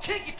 kick it.